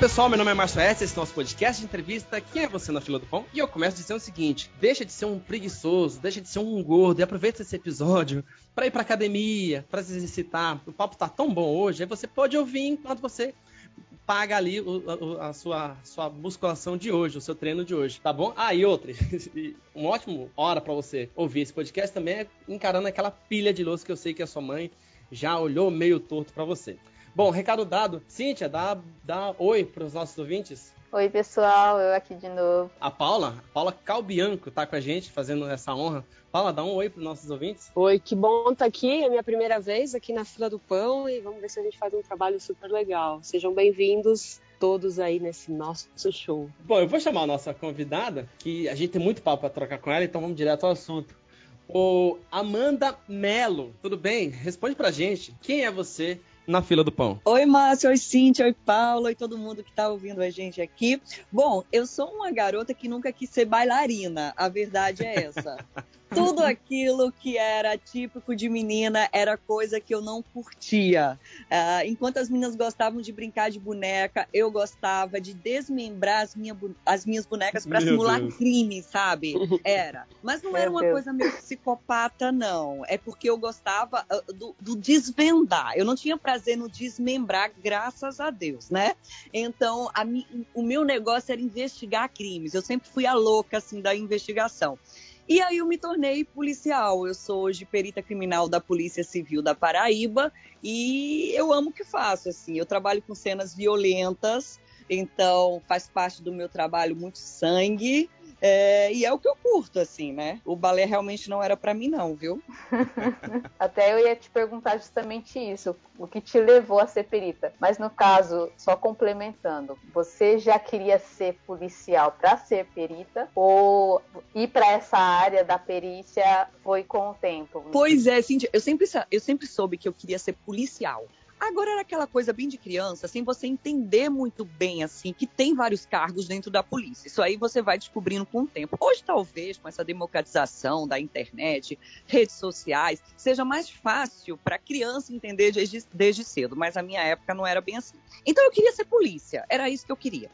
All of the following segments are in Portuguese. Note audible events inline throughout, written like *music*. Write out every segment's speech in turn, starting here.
pessoal, meu nome é Márcio S. Esse é o nosso podcast de entrevista Quem é Você na Fila do Pão? E eu começo dizendo o seguinte: deixa de ser um preguiçoso, deixa de ser um gordo e aproveita esse episódio para ir pra academia, para se exercitar. O papo tá tão bom hoje, aí você pode ouvir enquanto você paga ali o, a, a, sua, sua musculação de hoje, o seu treino de hoje, tá bom? Ah, e outra, *laughs* uma ótima hora para você ouvir esse podcast também é encarando aquela pilha de louça que eu sei que a sua mãe já olhou meio torto para você. Bom, recado dado. Cíntia, dá, dá oi para os nossos ouvintes. Oi, pessoal, eu aqui de novo. A Paula, a Paula Calbianco, tá com a gente, fazendo essa honra. Paula, dá um oi para os nossos ouvintes. Oi, que bom estar tá aqui, é minha primeira vez aqui na fila do pão e vamos ver se a gente faz um trabalho super legal. Sejam bem-vindos todos aí nesse nosso show. Bom, eu vou chamar a nossa convidada, que a gente tem muito papo para trocar com ela, então vamos direto ao assunto. O Amanda Melo, tudo bem? Responde pra gente, quem é você na fila do pão. Oi, Márcio, oi, Cíntia, oi, Paula e todo mundo que está ouvindo a gente aqui. Bom, eu sou uma garota que nunca quis ser bailarina, a verdade é essa. *laughs* tudo aquilo que era típico de menina era coisa que eu não curtia. Uh, enquanto as meninas gostavam de brincar de boneca, eu gostava de desmembrar as, minha, as minhas bonecas para simular Deus. crime, sabe? *laughs* Era. Mas não Meu era uma Deus. coisa meio psicopata, não. É porque eu gostava uh, do, do, desvendar. Eu não tinha prazer no desmembrar, graças a Deus, né? Então, a, o meu negócio era investigar crimes. Eu sempre fui a louca, assim, da investigação. E aí eu me tornei policial. Eu sou hoje perita criminal da Polícia Civil da Paraíba e eu amo o que faço, assim. Eu trabalho com cenas violentas, então faz parte do meu trabalho muito sangue. É, e é o que eu curto, assim, né? O balé realmente não era para mim, não, viu? *laughs* Até eu ia te perguntar justamente isso, o que te levou a ser perita. Mas no caso, só complementando, você já queria ser policial para ser perita ou ir para essa área da perícia foi com o tempo? Pois é, Cintia, eu sempre, eu sempre soube que eu queria ser policial. Agora era aquela coisa bem de criança, sem você entender muito bem, assim, que tem vários cargos dentro da polícia. Isso aí você vai descobrindo com o tempo. Hoje, talvez, com essa democratização da internet, redes sociais, seja mais fácil para criança entender desde, desde cedo, mas a minha época não era bem assim. Então eu queria ser polícia, era isso que eu queria.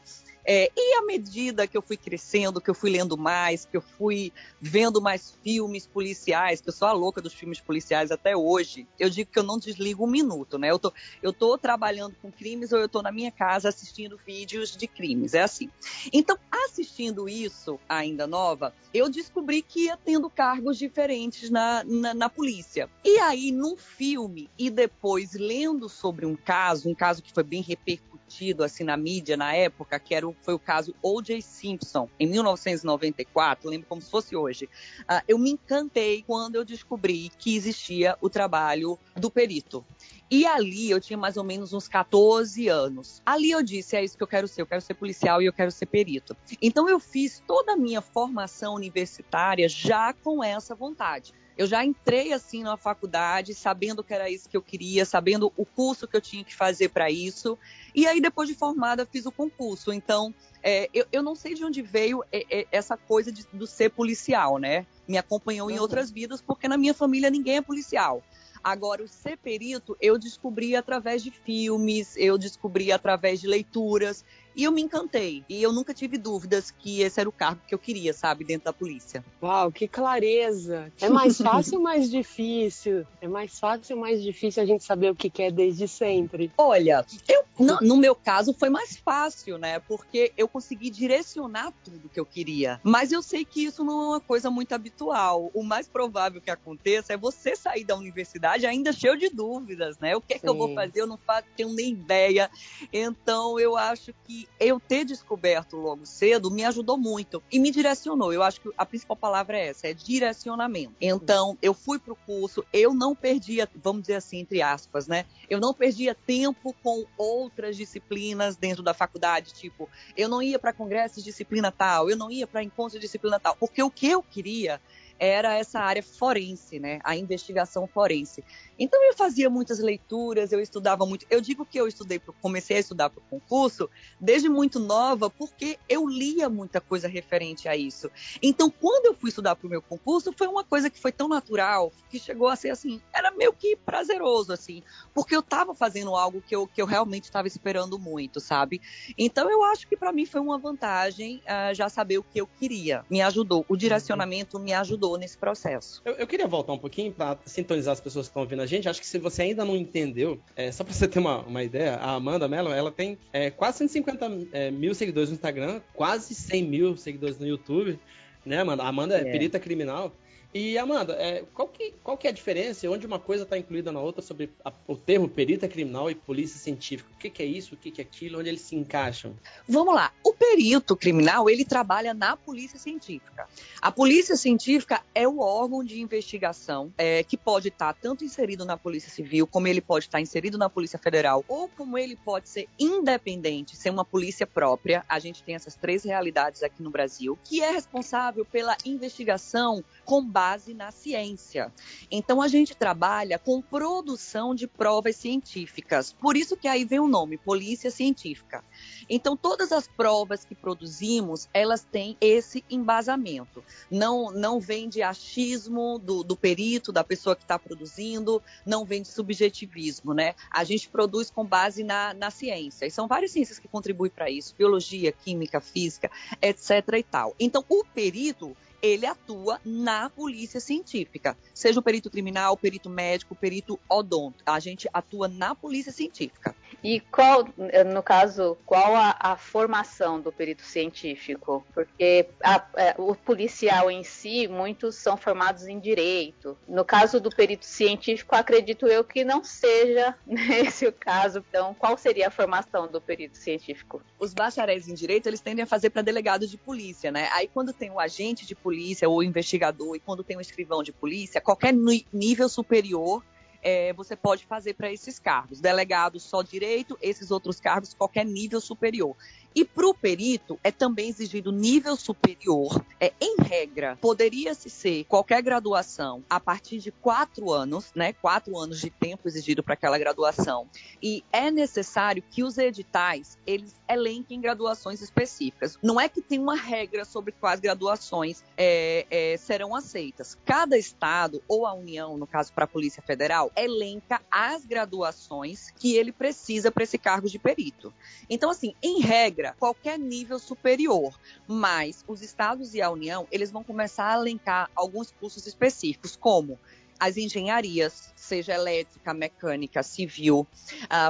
É, e à medida que eu fui crescendo, que eu fui lendo mais, que eu fui vendo mais filmes policiais, que eu sou a louca dos filmes policiais até hoje, eu digo que eu não desligo um minuto, né? Eu tô, eu tô trabalhando com crimes ou eu tô na minha casa assistindo vídeos de crimes, é assim. Então, assistindo isso, ainda nova, eu descobri que ia tendo cargos diferentes na, na, na polícia. E aí, num filme e depois lendo sobre um caso, um caso que foi bem repercutido, discutido assim na mídia na época, que era o, foi o caso O.J. Simpson, em 1994, lembro como se fosse hoje. Uh, eu me encantei quando eu descobri que existia o trabalho do perito. E ali eu tinha mais ou menos uns 14 anos. Ali eu disse: é isso que eu quero ser, eu quero ser policial e eu quero ser perito. Então eu fiz toda a minha formação universitária já com essa vontade. Eu já entrei assim na faculdade, sabendo que era isso que eu queria, sabendo o curso que eu tinha que fazer para isso. E aí, depois de formada, fiz o concurso. Então, é, eu, eu, não sei de onde veio é, é, essa coisa de, do ser policial, né? Me acompanhou em outras vidas, porque na minha família ninguém é policial. Agora, o ser perito, eu descobri através de filmes, eu descobri através de leituras. E eu me encantei. E eu nunca tive dúvidas que esse era o cargo que eu queria, sabe, dentro da polícia. Uau, que clareza! É mais *laughs* fácil ou mais difícil? É mais fácil ou mais difícil a gente saber o que quer desde sempre? Olha, eu, no, no meu caso foi mais fácil, né? Porque eu consegui direcionar tudo que eu queria. Mas eu sei que isso não é uma coisa muito habitual. O mais provável que aconteça é você sair da universidade ainda cheio de dúvidas, né? O que é que eu vou fazer? Eu não faço, tenho nem ideia. Então eu acho que eu ter descoberto logo cedo me ajudou muito e me direcionou. Eu acho que a principal palavra é essa, é direcionamento. Então, eu fui para o curso, eu não perdia, vamos dizer assim, entre aspas, né? Eu não perdia tempo com outras disciplinas dentro da faculdade, tipo, eu não ia para congresso de disciplina tal, eu não ia para encontro de disciplina tal, porque o que eu queria era essa área forense, né? A investigação forense. Então eu fazia muitas leituras, eu estudava muito. Eu digo que eu estudei, comecei a estudar para o concurso desde muito nova, porque eu lia muita coisa referente a isso. Então, quando eu fui estudar para o meu concurso, foi uma coisa que foi tão natural que chegou a ser assim, era meio que prazeroso, assim, porque eu estava fazendo algo que eu, que eu realmente estava esperando muito, sabe? Então, eu acho que para mim foi uma vantagem uh, já saber o que eu queria. Me ajudou, o direcionamento me ajudou nesse processo. Eu, eu queria voltar um pouquinho para sintonizar as pessoas que estão ouvindo a gente. Acho que se você ainda não entendeu, é, só para você ter uma, uma ideia, a Amanda Mello, ela tem é, quase 150 é, mil seguidores no Instagram, quase 100 mil seguidores no YouTube, né, Amanda? A Amanda é, é perita criminal. E Amanda, é, qual, que, qual que é a diferença onde uma coisa está incluída na outra sobre a, o termo perita criminal e polícia científica? O que, que é isso, o que, que é aquilo, onde eles se encaixam? Vamos lá. O perito criminal, ele trabalha na polícia científica. A polícia científica é o órgão de investigação é, que pode estar tá tanto inserido na polícia civil, como ele pode estar tá inserido na polícia federal, ou como ele pode ser independente, ser uma polícia própria. A gente tem essas três realidades aqui no Brasil, que é responsável pela investigação com base na ciência. Então a gente trabalha com produção de provas científicas. Por isso que aí vem o nome, Polícia Científica. Então todas as provas que produzimos, elas têm esse embasamento. Não não vem de achismo do, do perito, da pessoa que está produzindo, não vem de subjetivismo, né? A gente produz com base na, na ciência. E são várias ciências que contribuem para isso: biologia, química, física, etc. e tal. Então o perito ele atua na polícia científica, seja o perito criminal, perito médico, perito odonto. A gente atua na polícia científica. E qual, no caso, qual a, a formação do perito científico? Porque a, a, é, o policial em si, muitos são formados em direito. No caso do perito científico, acredito eu que não seja *laughs* esse o caso. Então, qual seria a formação do perito científico? Os bacharéis em direito, eles tendem a fazer para delegado de polícia, né? Aí, quando tem o agente de polícia ou investigador e quando tem um escrivão de polícia, qualquer nível superior é, você pode fazer para esses cargos. Delegado só direito, esses outros cargos, qualquer nível superior. E para o perito é também exigido nível superior. É, em regra, poderia-se ser qualquer graduação a partir de quatro anos, né? Quatro anos de tempo exigido para aquela graduação. E é necessário que os editais eles elenquem graduações específicas. Não é que tem uma regra sobre quais graduações é, é, serão aceitas. Cada estado ou a União, no caso para a Polícia Federal, elenca as graduações que ele precisa para esse cargo de perito. Então, assim, em regra qualquer nível superior, mas os estados e a União, eles vão começar a elencar alguns cursos específicos, como as engenharias, seja elétrica, mecânica, civil,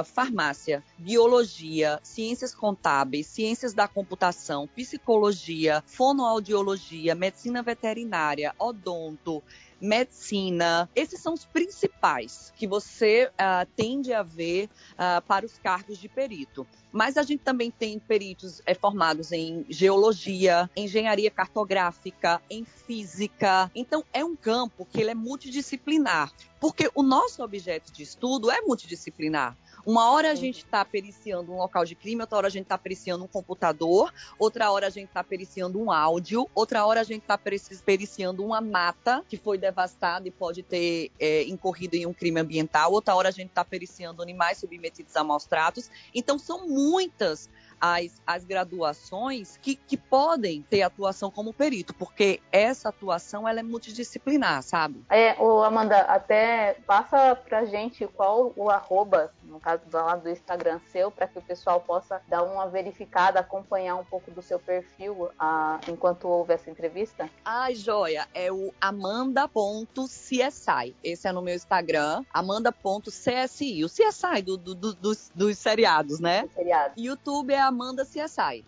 farmácia, biologia, ciências contábeis, ciências da computação, psicologia, fonoaudiologia, medicina veterinária, odonto, medicina. Esses são os principais que você uh, tende a ver uh, para os cargos de perito. Mas a gente também tem peritos é, formados em geologia, engenharia cartográfica, em física. Então, é um campo que ele é multidisciplinar, porque o nosso objeto de estudo é multidisciplinar. Uma hora a gente está periciando um local de crime, outra hora a gente está periciando um computador, outra hora a gente está periciando um áudio, outra hora a gente está periciando uma mata que foi devastada e pode ter é, incorrido em um crime ambiental, outra hora a gente está periciando animais submetidos a maus tratos. Então, são muitas as, as graduações que, que podem ter atuação como perito, porque essa atuação ela é multidisciplinar, sabe? É, o Amanda, até passa pra gente qual o arroba, no caso do lado do Instagram seu, para que o pessoal possa dar uma verificada, acompanhar um pouco do seu perfil a, enquanto houve essa entrevista? Ai, joia, é o amanda.csi. Esse é no meu Instagram, amanda.csi. O CSI do, do, do, dos, dos seriados, né? Seriados. YouTube é Amanda CSI.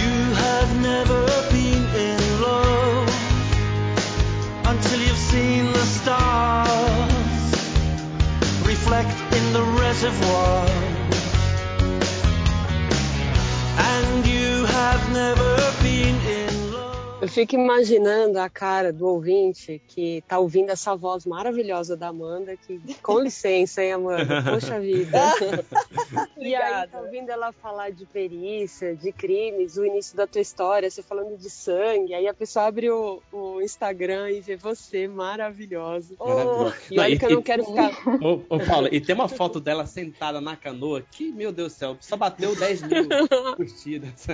You have never been in love until you've seen the stars reflect in the reservoir. And you have never been in Eu fico imaginando a cara do ouvinte que tá ouvindo essa voz maravilhosa da Amanda, que com licença, hein, Amanda? Poxa vida. *laughs* e aí tá ouvindo ela falar de perícia, de crimes, o início da tua história, você falando de sangue, aí a pessoa abre o, o Instagram e vê você maravilhosa. Maravilhosa. Oh, e olha Não, que eu não quero ficar. Ô, ô, Paula, e tem uma foto dela sentada na canoa que, meu Deus do céu, só bateu 10 mil *laughs* curtidas.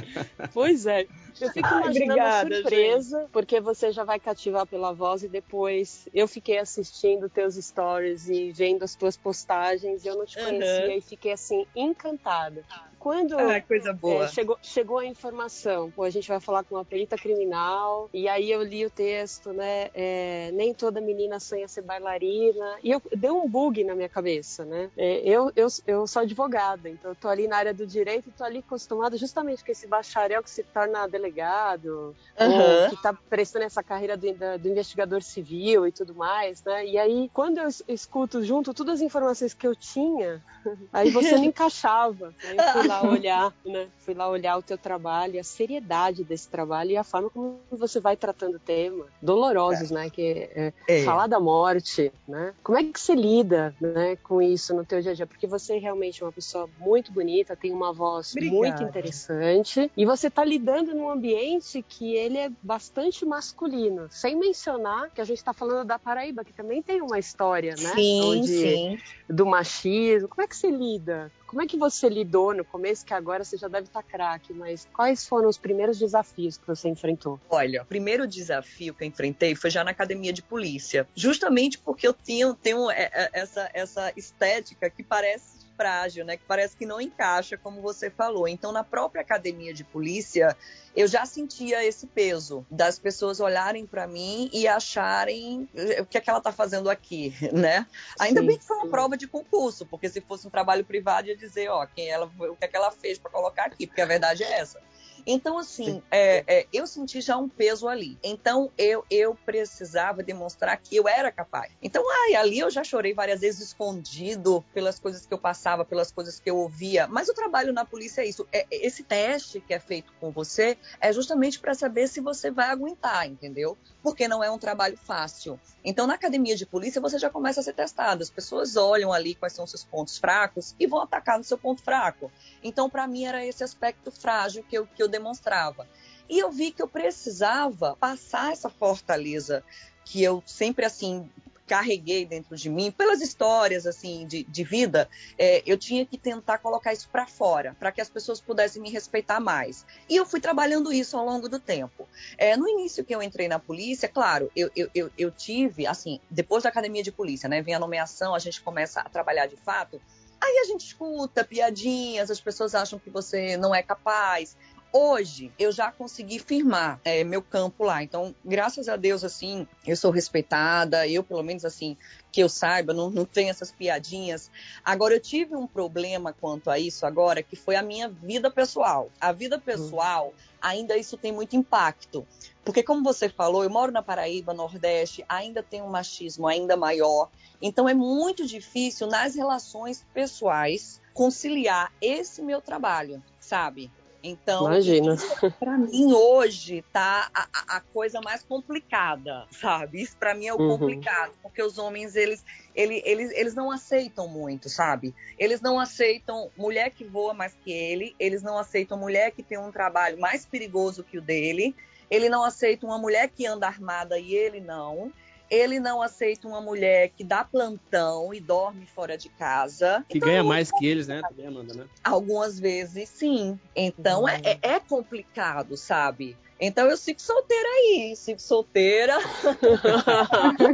Pois é. Eu fico Ai, imaginando obrigada, a surpresa, porque você já vai cativar pela voz e depois eu fiquei assistindo teus stories e vendo as tuas postagens e eu não te Uhum. conhecia e fiquei assim encantada. Quando Ah, coisa boa. é, chegou, chegou a informação, pô, a gente vai falar com uma perita criminal, e aí eu li o texto, né? é, nem toda menina sonha ser bailarina, e eu deu um bug na minha cabeça, né? É, eu, eu, eu sou advogada, então eu tô ali na área do direito e tô ali acostumada justamente com esse bacharel que se torna delegado, ou que tá prestando essa carreira do, do investigador civil e tudo mais, né? E aí, quando eu es- escuto junto todas as informações que eu tinha, *laughs* aí você *laughs* não encaixava. Aí eu fui lá olhar, né? Fui lá olhar o teu trabalho, a seriedade desse trabalho e a forma como você vai tratando o tema. Dolorosos, né? Que é, É. falar da morte, né? Como é que você lida, né, com isso no teu dia a dia? Porque você realmente é uma pessoa muito bonita, tem uma voz Obrigada. muito interessante e você tá lidando num ambiente que ele é bastante masculino, sem mencionar que a gente tá falando da Paraíba, que também tem uma história, né? Sim, Onde- sim. do machismo. Como é que você lida? Como é que você lidou no começo, que agora você já deve estar craque, mas quais foram os primeiros desafios que você enfrentou? Olha, o primeiro desafio que eu enfrentei foi já na academia de polícia. Justamente porque eu tenho, tenho é, é, essa, essa estética que parece frágil, né? Que parece que não encaixa, como você falou. Então, na própria academia de polícia, eu já sentia esse peso das pessoas olharem para mim e acharem eh, o que é que ela tá fazendo aqui, *laughs* né? Ainda Sim, bem que foi uma sim. prova de concurso, porque se fosse um trabalho privado ia dizer, ó, quem ela, o que é que ela fez para colocar aqui, porque a verdade é essa. Então, assim, é, é, eu senti já um peso ali. Então, eu, eu precisava demonstrar que eu era capaz. Então, ai, ali eu já chorei várias vezes escondido pelas coisas que eu passava, pelas coisas que eu ouvia. Mas o trabalho na polícia é isso. É, esse teste que é feito com você é justamente para saber se você vai aguentar, entendeu? Porque não é um trabalho fácil. Então, na academia de polícia, você já começa a ser testado. As pessoas olham ali quais são os seus pontos fracos e vão atacar no seu ponto fraco. Então, para mim, era esse aspecto frágil que eu, que eu demonstrava. E eu vi que eu precisava passar essa fortaleza que eu sempre, assim, carreguei dentro de mim, pelas histórias, assim, de, de vida, é, eu tinha que tentar colocar isso para fora, para que as pessoas pudessem me respeitar mais. E eu fui trabalhando isso ao longo do tempo. É, no início que eu entrei na polícia, claro, eu, eu, eu, eu tive, assim, depois da academia de polícia, né, vem a nomeação, a gente começa a trabalhar de fato, Aí a gente escuta piadinhas, as pessoas acham que você não é capaz. Hoje eu já consegui firmar é, meu campo lá. Então, graças a Deus, assim, eu sou respeitada. Eu, pelo menos, assim, que eu saiba, não, não tenho essas piadinhas. Agora, eu tive um problema quanto a isso agora, que foi a minha vida pessoal. A vida pessoal, ainda isso tem muito impacto. Porque, como você falou, eu moro na Paraíba, Nordeste, ainda tem um machismo ainda maior. Então, é muito difícil nas relações pessoais conciliar esse meu trabalho, sabe? Então, Imagina. para mim hoje tá a, a- coisa mais complicada, sabe? Isso para mim é o Uhum. complicado, porque os homens eles, eles, eles, eles não aceitam muito, sabe? Eles não aceitam mulher que voa mais que ele, eles não aceitam mulher que tem um trabalho mais perigoso que o dele, ele não aceita uma mulher que anda armada e ele não. Ele não aceita uma mulher que dá plantão e dorme fora de casa. Que Então, ganha mais que eles, né? Também, Amanda, né? Algumas vezes, sim. Então Uhum. é, é, complicado, sabe? Então eu sigo solteira aí, sigo solteira *laughs*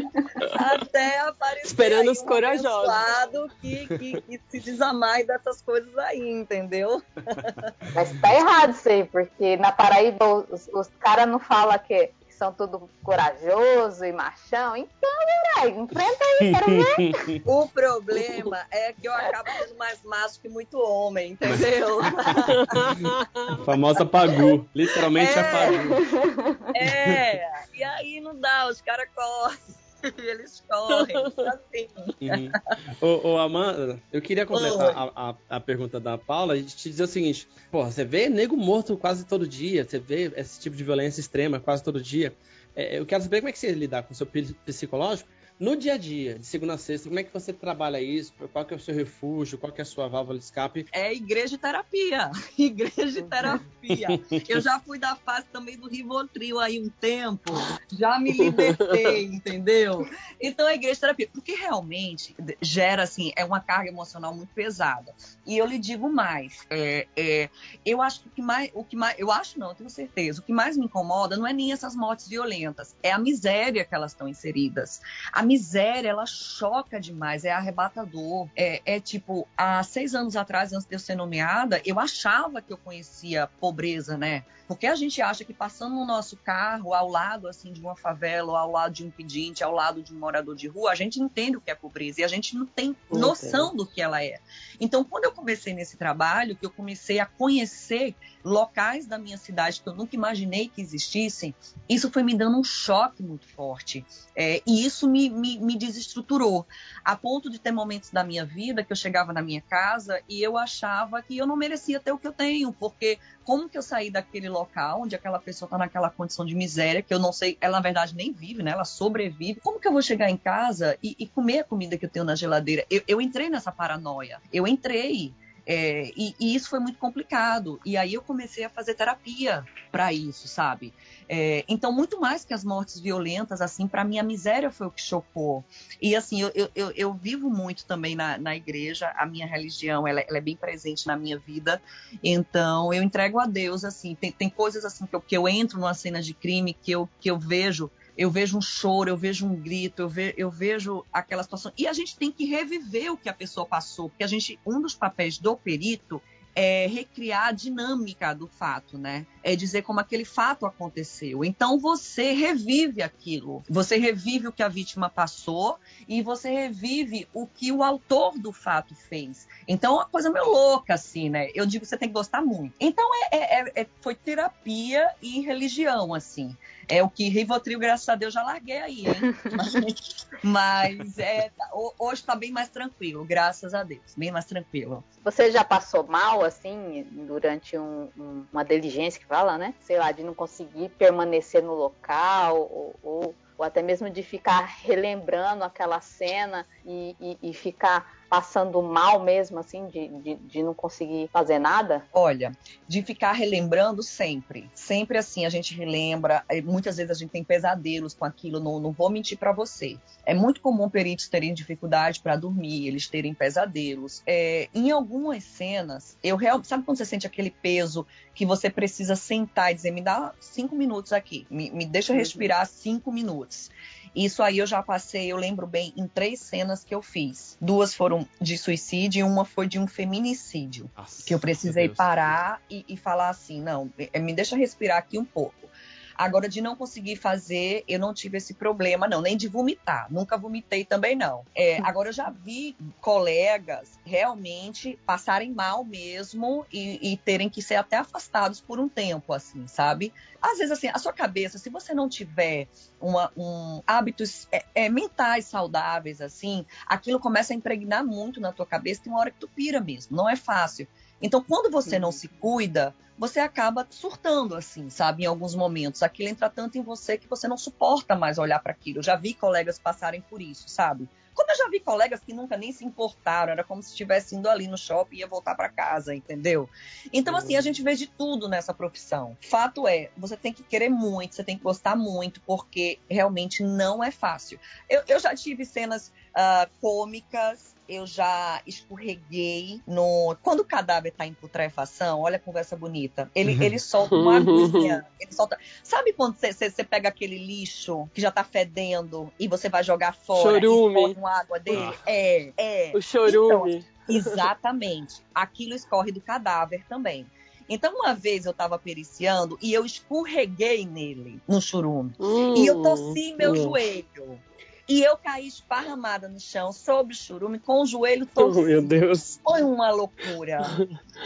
até aparecer Esperando os um corajosos. que, que, que se desamai dessas coisas aí, entendeu? Mas tá errado isso aí, porque na Paraíba os, os caras não falam que são tudo corajoso e machão. Então, velho, enfrenta aí, quero ver. *laughs* O problema é que eu acabo sendo mais macho que muito homem, entendeu? A *laughs* famosa Pagu. Literalmente É. a Pagu. É, e aí não dá, os caras correm. *laughs* eles correm, *laughs* assim. Uhum. Ô, ô, Amanda, eu queria completar a, a, a, pergunta da Paula e te dizer o seguinte: porra, você vê nego morto quase todo dia, você vê esse tipo de violência extrema quase todo dia. É, eu quero saber como é que você lidar com o seu psicológico no dia a dia, de segunda a sexta, como é que você trabalha isso? Qual que é o seu refúgio? Qual que é a sua válvula de escape? É igreja e terapia. *laughs* Igreja e terapia. *laughs* Eu já fui da fase também do Rivotril aí um tempo. Já me libertei, *laughs* entendeu? Então a igreja e terapia. Porque realmente gera, assim, é uma carga emocional muito pesada. E eu lhe digo mais. É, é, eu acho que o que mais, o que mais. Eu acho não, eu tenho certeza. O que mais me incomoda não é nem essas mortes violentas, é a miséria que elas estão inseridas. A miséria, ela choca demais, é arrebatador. É, é tipo, há seis anos atrás, antes de eu ser nomeada, eu achava que eu conhecia pobreza, né? Porque a gente acha que passando no nosso carro, ao lado assim de uma favela, ou ao lado de um pedinte, ao lado de um morador de rua, a gente entende o que é pobreza e a gente não tem noção do que ela é. Então, quando eu comecei nesse trabalho, que eu comecei a conhecer locais da minha cidade que eu nunca imaginei que existissem, isso foi me dando um choque muito forte. É, e isso me, me, me desestruturou, a ponto de ter momentos da minha vida que eu chegava na minha casa e eu achava que eu não merecia ter o que eu tenho, porque como que eu saí daquele local onde aquela pessoa está naquela condição de miséria, que eu não sei, ela na verdade nem vive, né? Ela sobrevive. Como que eu vou chegar em casa e, e comer a comida que eu tenho na geladeira? Eu, eu entrei nessa paranoia. Eu entrei. É, e, e, isso foi muito complicado. E aí eu comecei a fazer terapia para isso, sabe? É, então, muito mais que as mortes violentas, assim, para mim a miséria foi o que chocou. E assim, eu, eu, eu vivo muito também na, na igreja, a minha religião, ela, ela, é bem presente na minha vida. Então, eu entrego a Deus, assim, tem, tem coisas assim que eu, que eu entro numa cena de crime que eu, que eu vejo eu vejo um choro, eu vejo um grito, eu, ve, eu vejo aquela situação. E a gente tem que reviver o que a pessoa passou, porque a gente, um dos papéis do perito é recriar a dinâmica do fato, né? É dizer como aquele fato aconteceu. Então você revive aquilo, você revive o que a vítima passou e você revive o que o autor do fato fez. Então é uma coisa meio louca, assim, né? Eu digo que você tem que gostar muito. Então é, é, é foi terapia e religião, assim. É o que Rivotril, graças a Deus, já larguei aí, hein? *laughs* Mas é, hoje está bem mais tranquilo, graças a Deus, bem mais tranquilo. Você já passou mal, assim, durante um, um, uma diligência que fala, né? Sei lá, de não conseguir permanecer no local ou, ou, ou até mesmo de ficar relembrando aquela cena e, e, e ficar passando mal mesmo, assim, de, de, de, não conseguir fazer nada? Olha, de ficar relembrando sempre. Sempre assim, a gente relembra. Muitas vezes a gente tem pesadelos com aquilo, não, não vou mentir para você. É muito comum peritos terem dificuldade para dormir, eles terem pesadelos. É, em algumas cenas, eu realmente. Sabe quando você sente aquele peso que você precisa sentar e dizer, me dá cinco minutos aqui, me, me deixa uhum. respirar cinco minutos. Isso aí eu já passei, eu lembro bem, em três cenas que eu fiz. Duas foram de suicídio e uma foi de um feminicídio. Nossa, que eu precisei parar e, e, falar assim: não, me deixa respirar aqui um pouco. Agora, de não conseguir fazer, eu não tive esse problema, não, nem de vomitar. Nunca vomitei também, não. É, agora, eu já vi colegas realmente passarem mal mesmo e, e, terem que ser até afastados por um tempo, assim, sabe? Às vezes, assim, a sua cabeça, se você não tiver uma, um, hábitos é, é, mentais saudáveis, assim, aquilo começa a impregnar muito na tua cabeça, tem uma hora que tu pira mesmo, não é fácil. Então, quando você não se cuida, você acaba surtando, assim, sabe, em alguns momentos. Aquilo entra tanto em você que você não suporta mais olhar para aquilo. Eu já vi colegas passarem por isso, sabe? Como eu já vi colegas que nunca nem se importaram, era como se estivesse indo ali no shopping e ia voltar para casa, entendeu? Então, assim, a gente vê de tudo nessa profissão. Fato é, você tem que querer muito, você tem que gostar muito, porque realmente não é fácil. Eu, eu já tive cenas uh, cômicas, eu já escorreguei no. Quando o cadáver tá em putrefação, olha a conversa bonita. Ele, uhum. ele solta uma aguinha. Ele solta. Sabe quando você pega aquele lixo que já tá fedendo e você vai jogar fora chorume. e com água dele? Ah. É, é. O chorume. Então, exatamente. Aquilo escorre do cadáver também. Então, uma vez eu estava periciando e eu escorreguei nele, no churume. Hum, e eu torci meu hum. joelho. E eu caí esparramada no chão, sobre o churume, com o joelho todo. Oh, meu Deus. Foi uma loucura.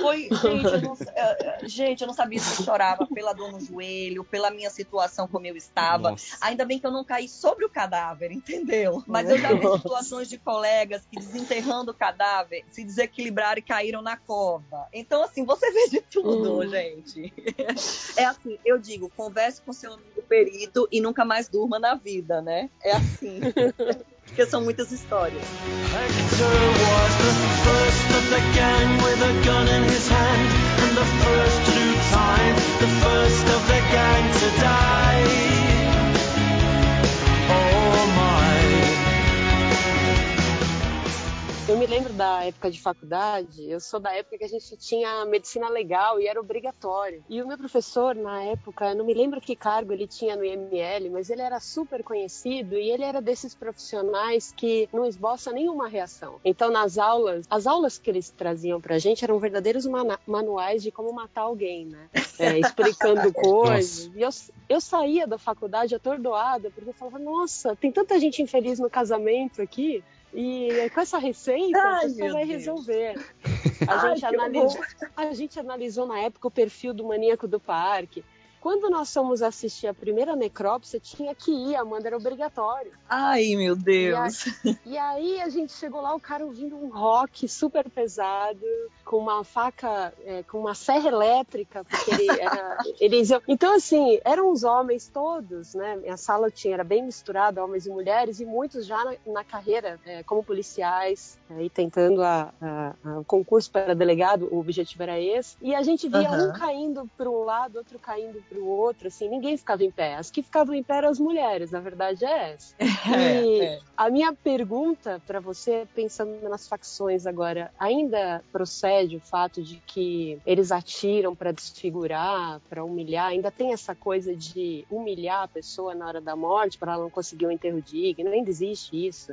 Foi, gente, eu não, eh, eh, gente, eu não sabia se eu chorava pela dor no joelho, pela minha situação como eu estava. Nossa. Ainda bem que eu não caí sobre o cadáver, entendeu? *laughs* Mas eu já vi situações de colegas que desenterrando o cadáver se desequilibraram e caíram na cova. Então, assim, você vê de tudo, Hum. gente. *laughs* É assim, eu digo, converse com seu amigo perito e nunca mais durma na vida, né? É assim. *laughs* Porque são muitas histórias. Hector Eu me lembro da época de faculdade, eu sou da época que a gente tinha medicina legal e era obrigatório. E o meu professor, na época, eu não me lembro que cargo ele tinha no IML, mas ele era super conhecido e ele era desses profissionais que não esboça nenhuma reação. Então, nas aulas, as aulas que eles traziam pra gente eram verdadeiros manuais de como matar alguém, né? É, *laughs* explicando coisas. E eu, eu saía da faculdade atordoada, porque eu falava, nossa, tem tanta gente infeliz no casamento aqui. E com essa receita, Ai, meu vai Deus. resolver. A Ai, gente, que analisou, a gente analisou na época o perfil do maníaco do parque. Quando nós fomos assistir a primeira necrópsia, tinha que ir, Amanda, era obrigatório. Ai, meu Deus. E aí a gente chegou lá, o cara ouvindo um rock super pesado, com uma faca, é, com uma serra elétrica, porque ele era. *laughs* eles iam- Então, assim, eram os homens todos, né? A sala tinha, era bem misturada, homens e mulheres, e muitos já na, na carreira é, como policiais, aí tentando a, a- a- o concurso para delegado, o objetivo era esse. E a gente via Aham. um caindo para um lado, outro caindo para o outro, assim, ninguém ficava em pé. As que ficavam em pé eram as mulheres, na verdade é essa. *laughs* E É, é. a minha pergunta para você, pensando nas facções agora, ainda procede o fato de que eles atiram para desfigurar, para humilhar? Ainda tem essa coisa de humilhar a pessoa na hora da morte para ela não conseguir um enterro digno? Ainda existe isso?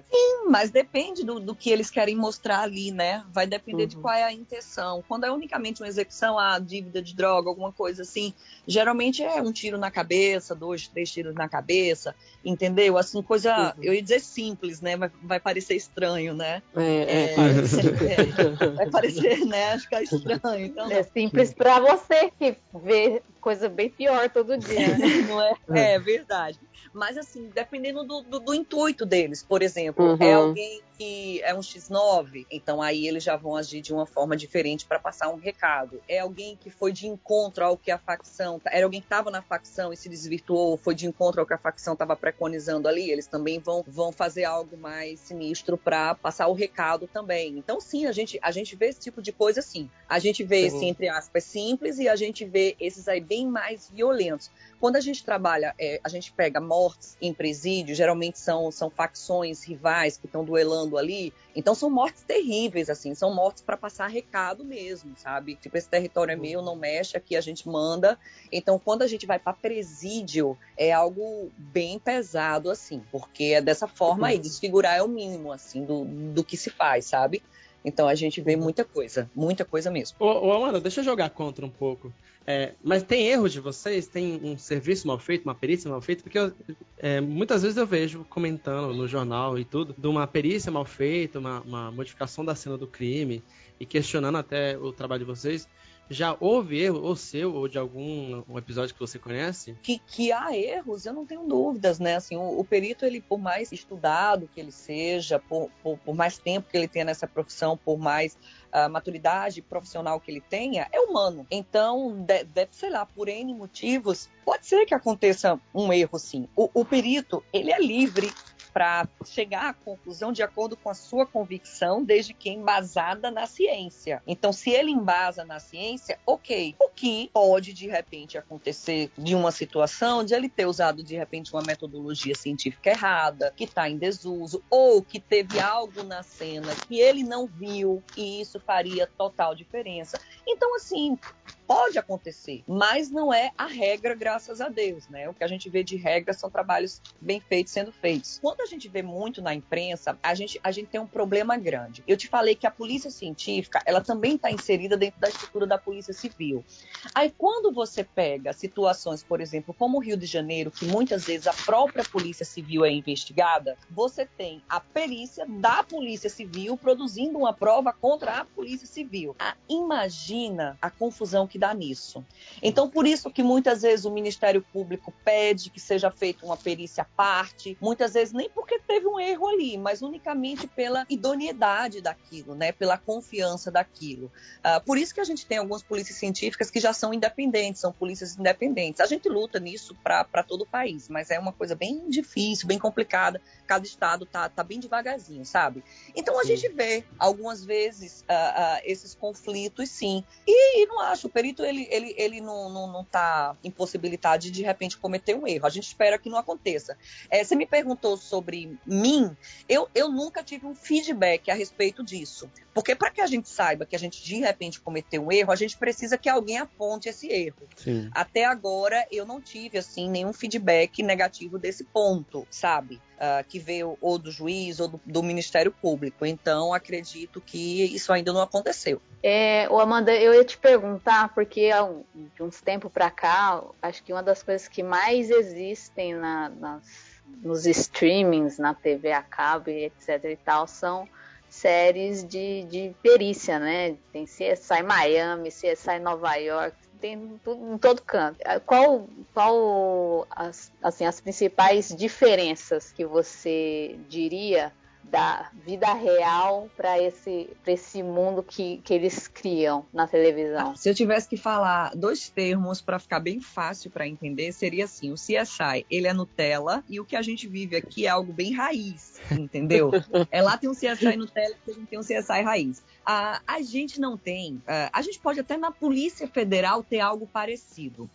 Mas depende do, do que eles querem mostrar ali, né? Vai depender de Uhum. qual é a intenção. Quando é unicamente uma execução, a dívida de droga, alguma coisa assim, geralmente é um tiro na cabeça, dois, três tiros na cabeça, entendeu? Assim, coisa, Uhum. eu ia dizer simples, né? Vai, vai parecer estranho, né? É, É, é, vai parecer, né? Acho que é estranho. Então, É simples pra você que vê coisa bem pior todo dia. né? *laughs* não é? É verdade. Mas assim, dependendo do, do- do intuito deles, por exemplo, Uhum. é alguém que é um X9, então aí eles já vão agir de uma forma diferente para passar um recado. É alguém que foi de encontro ao que a facção, era alguém que estava na facção e se desvirtuou, foi de encontro ao que a facção estava preconizando ali, eles também vão, vão fazer algo mais sinistro para passar o recado também. Então sim, a gente a gente vê esse tipo de coisa sim. A gente vê esse entre aspas simples e a gente vê esses aí bem mais violentos. Quando a gente trabalha, é, a gente pega mortes em presídio, geralmente são, são facções rivais que estão duelando ali. Então são mortes terríveis, assim, são mortes para passar recado mesmo, sabe? Tipo, esse território é meu, não mexe, aqui a gente manda. Então, quando a gente vai para presídio, é algo bem pesado, assim, porque é dessa forma aí, desfigurar é o mínimo, assim, do, do que se faz, sabe? Então a gente vê muita coisa, muita coisa mesmo. Ô, ô, Amanda, deixa eu jogar contra um pouco. É, mas tem erros de vocês? Tem um serviço mal feito, uma perícia mal feita? Porque eu, é, muitas vezes eu vejo comentando no jornal e tudo, de uma perícia mal feita, uma, uma modificação da cena do crime, e questionando até o trabalho de vocês. Já houve erro, ou seu, ou de algum um episódio que você conhece? que, que há erros, eu não tenho dúvidas, né? Assim, o, o perito, ele, por mais estudado que ele seja, por, por, por mais tempo que ele tenha nessa profissão, por mais ah, maturidade profissional que ele tenha, é humano. Então, de- deve, sei lá, por N motivos, pode ser que aconteça um erro, sim. O, o perito, ele é livre para chegar à conclusão de acordo com a sua convicção, desde que embasada na ciência. Então, se ele embasa na ciência, ok. O que pode, de repente, acontecer de uma situação de ele ter usado, de repente, uma metodologia científica errada, que está em desuso, ou que teve algo na cena que ele não viu e isso faria total diferença. Então, assim, pode acontecer, mas não é a regra, graças a Deus, né? O que a gente vê de regra são trabalhos bem feitos sendo feitos. Quando a gente vê muito na imprensa, a gente, a gente tem um problema grande. Eu te falei que a polícia científica, ela também está inserida dentro da estrutura da polícia civil. Aí quando você pega situações, por exemplo, como o Rio de Janeiro, que muitas vezes a própria polícia civil é investigada, você tem a perícia da polícia civil produzindo uma prova contra a polícia civil. Ah, imagina a confusão que dá nisso. Então, por isso que muitas vezes o Ministério Público pede que seja feita uma perícia à parte, muitas vezes nem porque teve um erro ali, mas unicamente pela idoneidade daquilo, né? Pela confiança daquilo. Uh, por isso que a gente tem algumas polícias científicas que já são independentes, são polícias independentes. A gente luta nisso para todo o país, mas é uma coisa bem difícil, bem complicada. Cada estado tá, tá bem devagarzinho, sabe? Então a sim. gente vê algumas vezes uh, uh, esses conflitos, sim. E, e, não acho, o perito ele, ele, ele não, não, não tá impossibilitado de de repente cometer um erro. A gente espera que não aconteça. É, você me perguntou sobre mim, eu, eu nunca tive um feedback a respeito disso. Porque para que a gente saiba que a gente de repente cometeu um erro, a gente precisa que alguém aponte esse erro. Sim. Até agora eu não tive assim nenhum feedback negativo desse ponto, sabe? Uh, que veio ou do juiz ou do, do, Ministério Público. Então acredito que isso ainda não aconteceu. É, o Amanda, eu ia te perguntar porque de uns tempos para cá, acho que uma das coisas que mais existem na, nas nos streamings, na TV a cabo, etc e tal, são séries de, de perícia, né? Tem CSI Miami, CSI Nova York, tem tudo, em todo canto. Qual, qual as, assim, as principais diferenças que você diria da vida real para esse, esse mundo que, que eles criam na televisão? Se eu tivesse que falar dois termos para ficar bem fácil para entender, seria assim: o CSI, ele é Nutella e o que a gente vive aqui é algo bem raiz, entendeu? *laughs* é lá tem um CSI Nutella e a gente tem um CSI raiz. A, a gente não tem, a gente pode até na Polícia Federal ter algo parecido,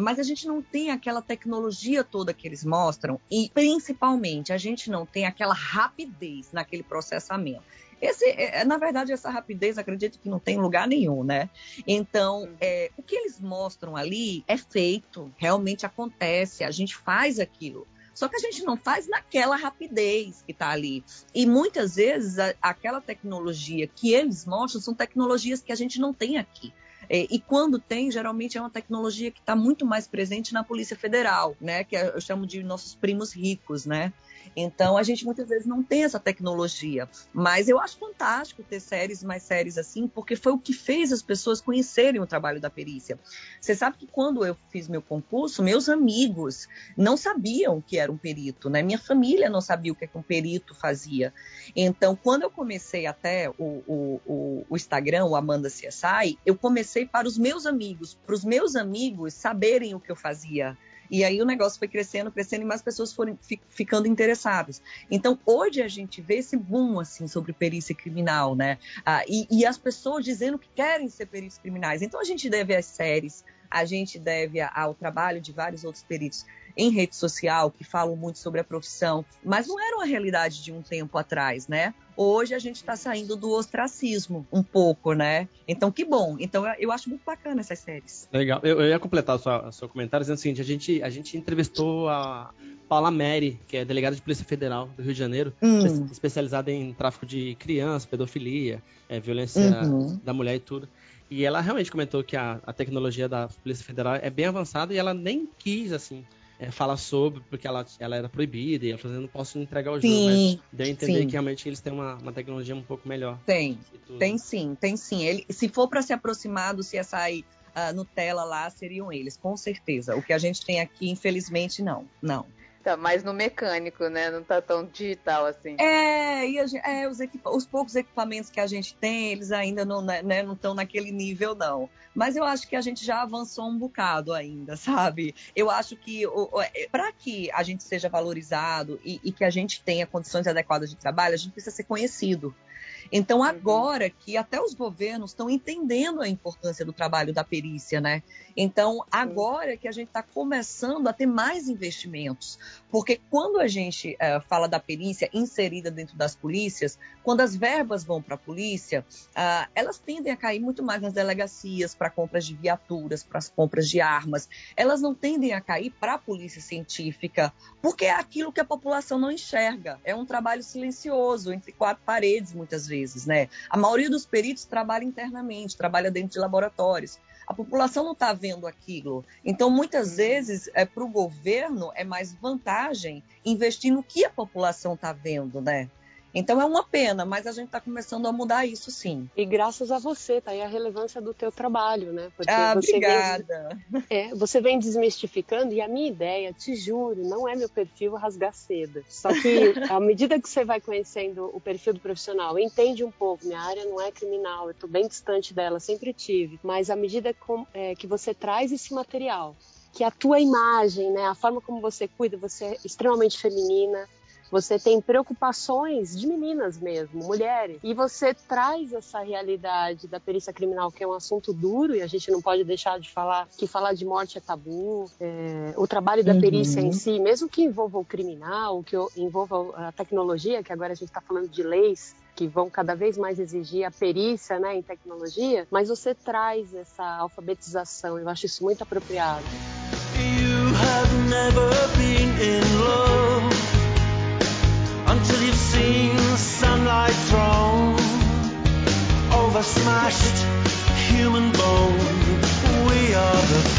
mas a gente não tem aquela tecnologia toda que eles mostram e principalmente a gente não tem aquela rapidez naquele processamento. Esse, é, na verdade, essa rapidez, acredito que não tem lugar nenhum, né? Então, é, o que eles mostram ali é feito, realmente acontece, a gente faz aquilo. Só que a gente não faz naquela rapidez que está ali. E muitas vezes a, aquela tecnologia que eles mostram são tecnologias que a gente não tem aqui. É, e quando tem, geralmente é uma tecnologia que está muito mais presente na Polícia Federal, né? Que eu chamo de nossos primos ricos, né? Então a gente muitas vezes não tem essa tecnologia. Mas eu acho fantástico ter séries mais séries assim, porque foi o que fez as pessoas conhecerem o trabalho da perícia. Você sabe que quando eu fiz meu concurso, meus amigos não sabiam que era um perito, né? Minha família não sabia o que, é que um perito fazia. Então, quando eu comecei até o, o, o, o Instagram, o Amanda CSI, eu comecei para os meus amigos, para os meus amigos saberem o que eu fazia e aí o negócio foi crescendo, crescendo e mais pessoas foram ficando interessadas. Então, hoje a gente vê esse boom, assim, sobre perícia criminal, né? Ah, e, e as pessoas dizendo que querem ser peritos criminais. Então, a gente deve às séries, a gente deve ao trabalho de vários outros peritos em rede social que falam muito sobre a profissão, mas não era uma realidade de um tempo atrás, né? Hoje a gente está saindo do ostracismo um pouco, né? Então, que bom. Então, eu acho muito bacana essas séries. Legal. Eu, eu ia completar o seu, seu comentário dizendo o seguinte: a gente, a gente entrevistou a Paula Mary, que é delegada de Polícia Federal do Rio de Janeiro, hum. especializada em tráfico de crianças, pedofilia, é, violência uhum. da mulher e tudo. E ela realmente comentou que a, a tecnologia da Polícia Federal é bem avançada e ela nem quis, assim, é, fala sobre, porque ela, ela era proibida e ela falou, não posso entregar o jogo, sim, mas deu a entender sim. que realmente eles têm uma, uma tecnologia um pouco melhor. Tem, tem sim, tem sim. Ele, se for para se aproximar do CSI uh, Nutella lá, seriam eles, com certeza. O que a gente tem aqui, infelizmente, não, não. Tá mais no mecânico, né? Não tá tão digital assim. É, e gente, é os, os, poucos equipamentos que a gente tem, eles ainda não né, né estão naquele nível, não. Mas eu acho que a gente já avançou um bocado ainda, *laughs* sabe? Eu acho que é, para que a gente seja valorizado e, e que a gente tenha condições adequadas de trabalho, a gente precisa ser conhecido. Então, agora que até os governos estão entendendo a importância do trabalho da perícia, né? Então, agora que a gente está começando a ter mais investimentos, porque quando a gente uh, fala da perícia inserida dentro das polícias, quando as verbas vão para a polícia, uh, elas tendem a cair muito mais nas delegacias para compras de viaturas, para as compras de armas. Elas não tendem a cair para a polícia científica, porque é aquilo que a população não enxerga. É um trabalho silencioso entre quatro paredes, muitas vezes, né? A maioria dos peritos trabalha internamente, trabalha dentro de laboratórios. A população não está vendo aquilo. Então, muitas vezes, é, para o governo, é mais vantagem investir no que a população está vendo, né? Então é uma pena, mas a gente está começando a mudar isso sim. E graças a você, tá aí a relevância do teu trabalho, né? Porque ah, você obrigada. Vem, é, você vem desmistificando e a minha ideia, te juro, não é meu perfil rasgar seda. Só que *laughs* à medida que você vai conhecendo o perfil do profissional, entende um pouco, minha área não é criminal, eu estou bem distante dela, sempre tive. Mas à medida com, é, que você traz esse material, que a tua imagem, né, a forma como você cuida, você é extremamente feminina, você tem preocupações de meninas mesmo, mulheres, e você traz essa realidade da perícia criminal, que é um assunto duro e a gente não pode deixar de falar que falar de morte é tabu. É, o trabalho da uhum. perícia em si, mesmo que envolva o criminal, que envolva a tecnologia, que agora a gente está falando de leis que vão cada vez mais exigir a perícia né, em tecnologia, mas você traz essa alfabetização, eu acho isso muito apropriado. You have never been in love until you've seen sunlight thrown over smashed human bone. We are the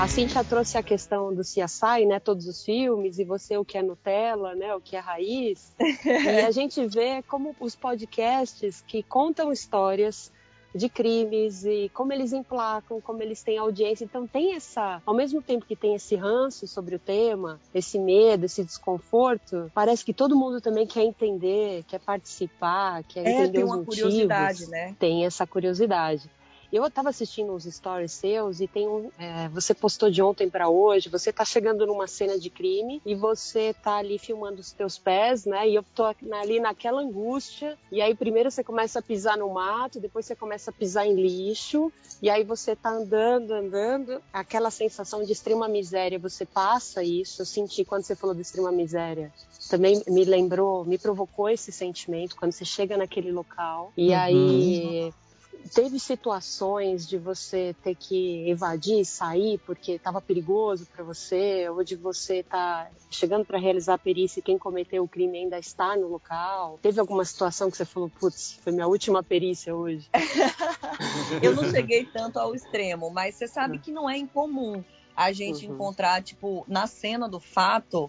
A Cintia trouxe a questão do CSI, né? Todos os filmes, e você o que é Nutella, né? O que é raiz. *laughs* e a gente vê como os podcasts que contam histórias de crimes e como eles emplacam, como eles têm audiência. Então tem essa, ao mesmo tempo que tem esse ranço sobre o tema, esse medo, esse desconforto, parece que todo mundo também quer entender, quer participar, quer é, entender tem os uma motivos. curiosidade, né? Tem essa curiosidade. Eu estava assistindo uns stories seus e tem um. É, você postou de ontem para hoje, você está chegando numa cena de crime e você está ali filmando os teus pés, né? E eu tô ali naquela angústia. E aí primeiro você começa a pisar no mato, depois você começa a pisar em lixo, e aí você tá andando, andando, aquela sensação de extrema miséria, você passa isso. Eu senti quando você falou de extrema miséria. Também me lembrou, me provocou esse sentimento quando você chega naquele local. E uhum. aí teve situações de você ter que evadir, sair porque estava perigoso para você, ou de você estar tá chegando para realizar a perícia e quem cometeu o crime ainda está no local? Teve alguma situação que você falou, putz, foi minha última perícia hoje? *laughs* Eu não cheguei tanto ao extremo, mas você sabe que não é incomum a gente uhum. encontrar, tipo, na cena do fato,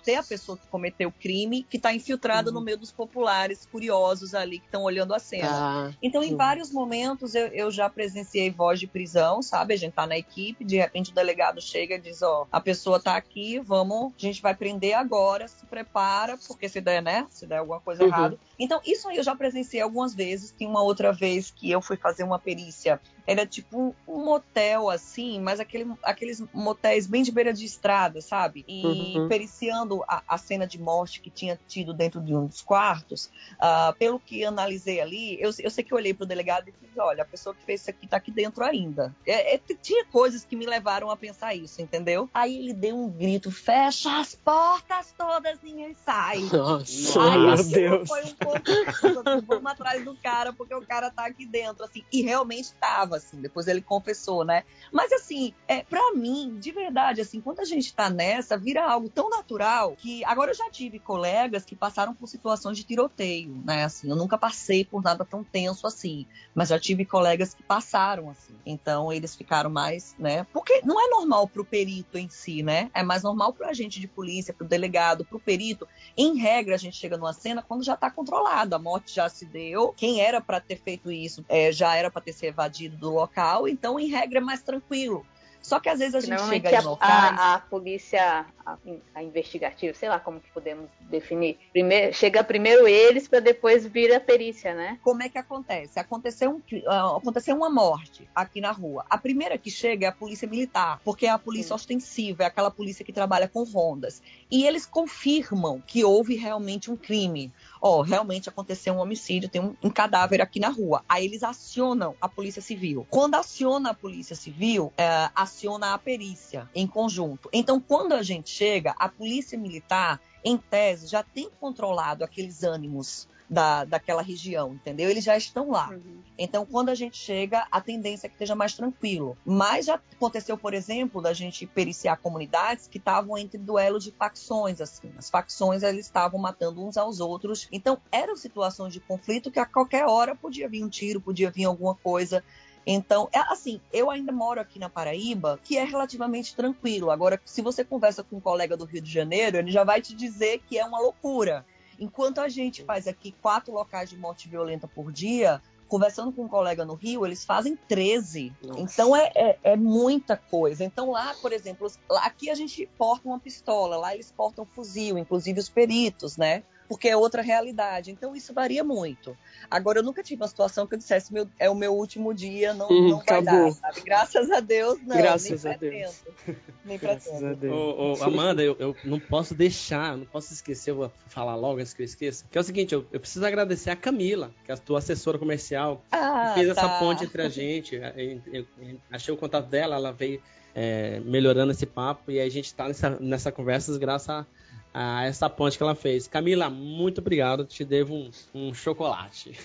ter a pessoa que cometeu o crime que está infiltrada uhum. no meio dos populares curiosos ali que estão olhando a cena. Ah, então, em vários momentos, eu, eu, já presenciei voz de prisão, sabe? A gente tá na equipe, de repente o delegado chega e diz: Ó, a pessoa tá aqui, vamos, a gente vai prender agora, se prepara, porque se der, né? Se der alguma coisa uhum. errada. Então, isso aí eu já presenciei algumas vezes. Tem uma outra vez que eu fui fazer uma perícia era tipo um motel, assim, mas aquele, aqueles motéis bem de beira de estrada, sabe? E uhum. periciando a, a, cena de morte que tinha tido dentro de um dos quartos, uh, pelo que analisei ali, eu, eu sei que eu olhei pro delegado e disse: olha, a pessoa que fez isso aqui tá aqui dentro ainda. É, é, tinha coisas que me levaram a pensar isso, entendeu? Aí ele deu um grito: fecha as portas todas, ninguém sai. Nossa, Ai, meu Deus. Foi um pouco. Vamos atrás do cara, porque o cara tá aqui dentro, assim, e realmente tava assim. Depois ele confessou, né? Mas assim, é, para mim, de verdade, assim, quando a gente tá nessa, vira algo tão natural que agora eu já tive colegas que passaram por situações de tiroteio, né? Assim, eu nunca passei por nada tão tenso assim, mas já tive colegas que passaram assim. Então eles ficaram mais, né? Porque não é normal pro perito em si, né? É mais normal pro agente de polícia, pro delegado, pro perito. Em regra, a gente chega numa cena quando já tá controlado, a morte já se deu, quem era para ter feito isso é, já era para ter se evadido do local, então, em regra, é mais tranquilo. Só que às vezes a gente chega em locais... A, a polícia a, a, investigativa, sei lá como que podemos definir, primeiro, chega primeiro eles para depois vir a perícia, né? Como é que acontece? Aconteceu, um, uh, aconteceu uma morte aqui na rua. A primeira que chega é a polícia militar, porque é a polícia Sim. ostensiva, é aquela polícia que trabalha com rondas. E eles confirmam que houve realmente um crime. Ó, realmente aconteceu um homicídio, tem um, um, cadáver aqui na rua. Aí eles acionam a polícia civil. Quando aciona a polícia civil, é, aciona a perícia em conjunto. Então, quando a gente chega, a polícia militar, em tese, já tem controlado aqueles ânimos da, daquela região, entendeu? Eles já estão lá. Uhum. Então, quando a gente chega, a tendência é que esteja mais tranquilo. Mas já aconteceu, por exemplo, da gente periciar comunidades que estavam entre duelo de facções, assim. As facções, eles estavam matando uns aos outros. Então, eram situações de conflito que a qualquer hora podia vir um tiro, podia vir alguma coisa. Então, é assim, eu ainda moro aqui na Paraíba, que é relativamente tranquilo. Agora, se você conversa com um colega do Rio de Janeiro, ele já vai te dizer que é uma loucura. Enquanto a gente faz aqui quatro locais de morte violenta por dia, conversando com um colega no Rio, eles fazem 13. Nossa. Então é, é, é, muita coisa. Então lá, por exemplo, lá, aqui a gente porta uma pistola, lá eles portam fuzil, inclusive os peritos, né? Porque é outra realidade. Então isso varia muito. Agora, eu nunca tive uma situação que eu dissesse, meu, é o meu último dia, não, hum, não vai acabou. dar, sabe? Graças a Deus, não. Graças a Deus. *laughs* Nem Graças a Deus. Ô, ô, Amanda, eu, eu, não posso deixar, não posso esquecer, eu vou falar logo antes que eu esqueça, que é o seguinte, eu, eu preciso agradecer a Camila, que é a tua assessora comercial, ah, que fez tá. essa ponte entre a gente. Eu, eu, achei o contato dela, ela veio é, melhorando esse papo e a gente está nessa, nessa conversa graças a a essa ponte que ela fez. Camila, muito obrigado. Te devo um, um chocolate.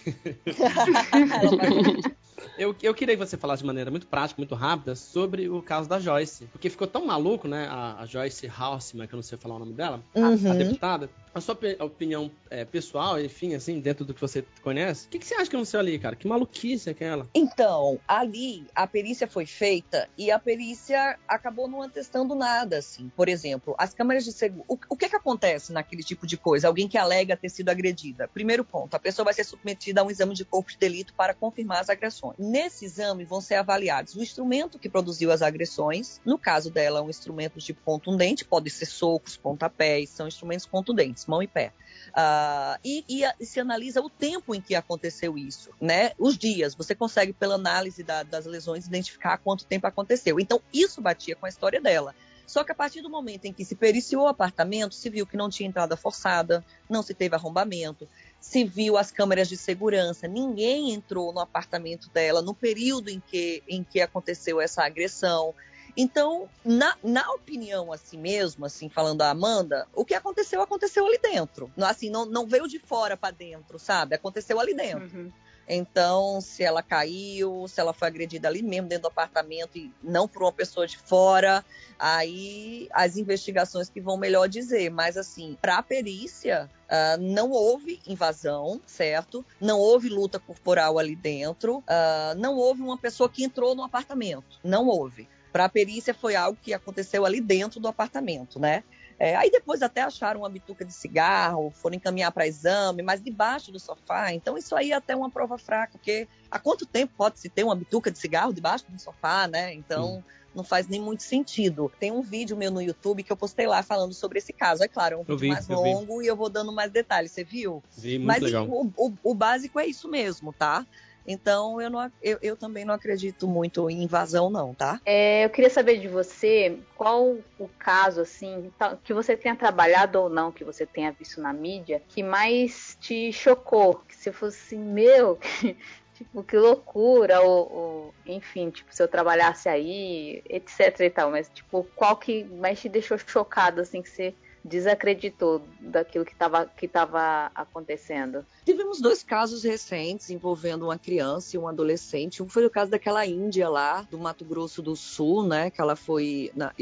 *laughs* eu, eu queria que você falasse de maneira muito prática, muito rápida, sobre o caso da Joyce. Porque ficou tão maluco, né? A, a Joyce Haussmann, que eu não sei falar o nome dela, uhum. a, a deputada a sua opinião é, pessoal, enfim, assim, dentro do que você conhece, o que, que, você acha que aconteceu ali, cara? Que maluquice é aquela? Então, ali a perícia foi feita e a perícia acabou não atestando nada, assim. Por exemplo, as câmeras de segurança. O, o, que que acontece naquele tipo de coisa? Alguém que alega ter sido agredida. Primeiro ponto, a pessoa vai ser submetida a um exame de corpo de delito para confirmar as agressões. Nesse exame vão ser avaliados o instrumento que produziu as agressões. No caso dela, um instrumento de contundente, pode ser socos, pontapés, são instrumentos contundentes mão e pé. Uh, e, e, se analisa o tempo em que aconteceu isso, né? Os dias. Você consegue, pela análise da, das lesões, identificar quanto tempo aconteceu. Então, isso batia com a história dela. Só que a partir do momento em que se periciou o apartamento, se viu que não tinha entrada forçada, não se teve arrombamento, se viu as câmeras de segurança, ninguém entrou no apartamento dela no período em que, em que aconteceu essa agressão. Então, na, na opinião assim mesmo, assim, falando a Amanda, o que aconteceu, aconteceu ali dentro. Assim, não, não veio de fora para dentro, sabe? Aconteceu ali dentro. Uhum. Então, se ela caiu, se ela foi agredida ali mesmo dentro do apartamento e não por uma pessoa de fora, aí as investigações que vão melhor dizer. Mas, assim, para a perícia, uh, não houve invasão, certo? Não houve luta corporal ali dentro, uh, não houve uma pessoa que entrou no apartamento. Não houve. Para a perícia foi algo que aconteceu ali dentro do apartamento, né? É, aí depois até acharam uma bituca de cigarro, foram encaminhar para exame, mas debaixo do sofá. Então isso aí é até uma prova fraca, porque há quanto tempo pode se ter uma bituca de cigarro debaixo do sofá, né? Então hum. não faz nem muito sentido. Tem um vídeo meu no YouTube que eu postei lá falando sobre esse caso. É claro, é um vídeo vi, mais longo e eu vou dando mais detalhes. Você viu? Vi, muito mas legal. O, o, o básico é isso mesmo, tá? Então, eu, não, eu, eu também não acredito muito em invasão, não, tá? É, eu queria saber de você qual o caso, assim, que você tenha trabalhado ou não, que você tenha visto na mídia, que mais te chocou. Que se fosse, meu, *laughs* tipo, que loucura, ou, ou, enfim, tipo, se eu trabalhasse aí, etc e tal, mas, tipo, qual que mais te deixou chocado, assim, que você desacreditou daquilo que estava que tava acontecendo. Tivemos dois casos recentes envolvendo uma criança e um adolescente. Um foi o caso daquela índia lá do Mato Grosso do Sul, né? Que ela foi na,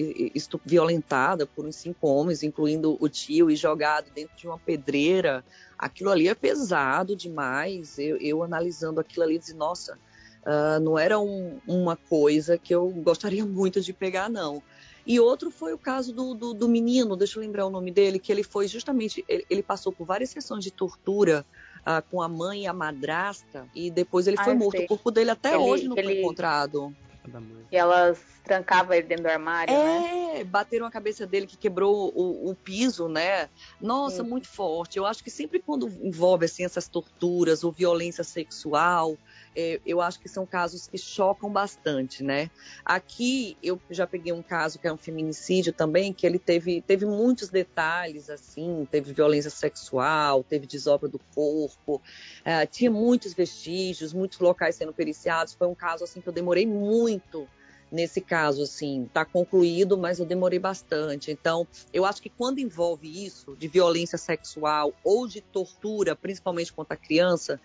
violentada por uns cinco homens, incluindo o tio, e jogado dentro de uma pedreira. Aquilo ali é pesado demais. Eu, eu analisando aquilo ali, disse, nossa, uh, não era um, uma coisa que eu gostaria muito de pegar, não. E outro foi o caso do, do, do, menino, deixa eu lembrar o nome dele, que ele foi justamente, ele, ele passou por várias sessões de tortura uh, com a mãe e a madrasta, e depois ele ah, foi morto. Sei. O corpo dele até ele, hoje não ele... foi encontrado. E elas trancavam ele dentro do armário, é, né? bateram a cabeça dele que quebrou o, o piso, né? Nossa, Sim. muito forte. Eu acho que sempre quando envolve assim essas torturas ou violência sexual, é, eu acho que são casos que chocam bastante, né? Aqui eu já peguei um caso que é um feminicídio também, que ele teve, teve muitos detalhes, assim, teve violência sexual, teve desobra do corpo, é, tinha muitos vestígios, muitos locais sendo periciados. Foi um caso assim que eu demorei muito nesse caso, assim, está concluído, mas eu demorei bastante. Então, eu acho que quando envolve isso, de violência sexual ou de tortura, principalmente contra a criança,